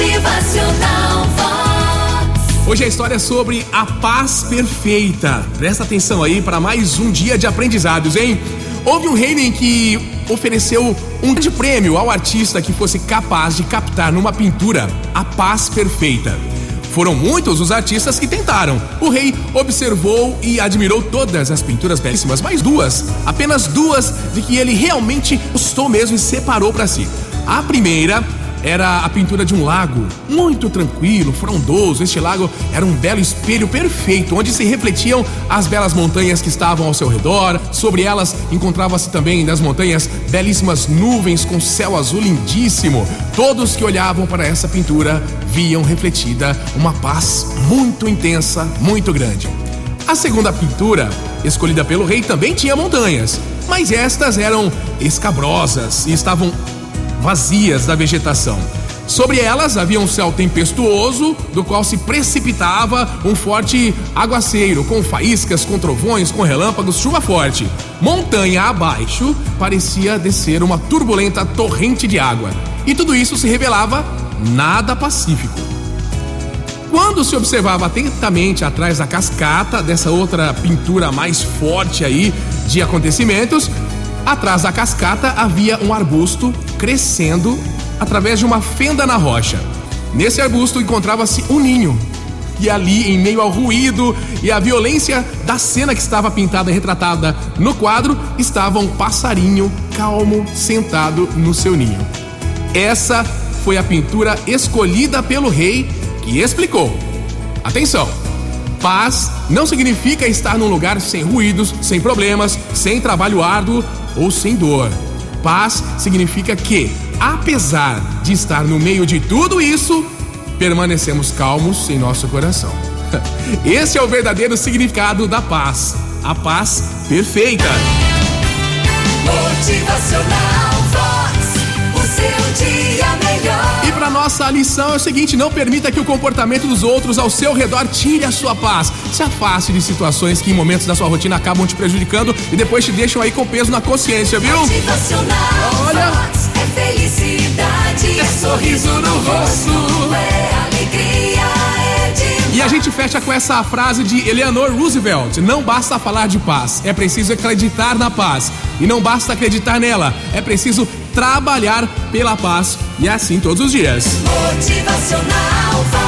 Motivacional Vox. Hoje a história é sobre a paz perfeita. Presta atenção aí para mais um dia de aprendizados, hein? Houve um reino em que ofereceu um grande prêmio ao artista que fosse capaz de captar numa pintura a paz perfeita. Foram muitos os artistas que tentaram. O rei observou e admirou todas as pinturas belíssimas, mas duas, apenas duas, de que ele realmente gostou mesmo e separou para si. A primeira era a pintura de um lago, muito tranquilo, frondoso. Este lago era um belo espelho perfeito, onde se refletiam as belas montanhas que estavam ao seu redor. Sobre elas encontrava-se também das montanhas belíssimas nuvens com céu azul lindíssimo. Todos que olhavam para essa pintura viam refletida uma paz muito intensa, muito grande. A segunda pintura, escolhida pelo rei, também tinha montanhas, mas estas eram escabrosas e estavam vazias da vegetação. Sobre elas havia um céu tempestuoso, do qual se precipitava um forte aguaceiro, com faíscas, com trovões, com relâmpagos, chuva forte. Montanha abaixo parecia descer uma turbulenta torrente de água. E tudo isso se revelava nada pacífico. Quando se observava atentamente atrás da cascata, dessa outra pintura mais forte aí de acontecimentos, atrás da cascata havia um arbusto crescendo através de uma fenda na rocha. Nesse arbusto encontrava-se um ninho. E ali, em meio ao ruído e à violência da cena que estava pintada e retratada no quadro, estava um passarinho calmo sentado no seu ninho. Essa foi a pintura escolhida pelo rei que explicou. Atenção! Paz não significa estar num lugar sem ruídos, sem problemas, sem trabalho árduo ou sem dor. Paz significa que, apesar de estar no meio de tudo isso, permanecemos calmos em nosso coração. Esse é o verdadeiro significado da paz, a paz perfeita. Motivacional nossa lição é o seguinte: não permita que o comportamento dos outros ao seu redor tire a sua paz. Se afaste de situações que em momentos da sua rotina acabam te prejudicando e depois te deixam aí com peso na consciência, viu? Olha. Gente fecha com essa frase de Eleanor Roosevelt: Não basta falar de paz, é preciso acreditar na paz. E não basta acreditar nela, é preciso trabalhar pela paz. E é assim todos os dias. motivacional.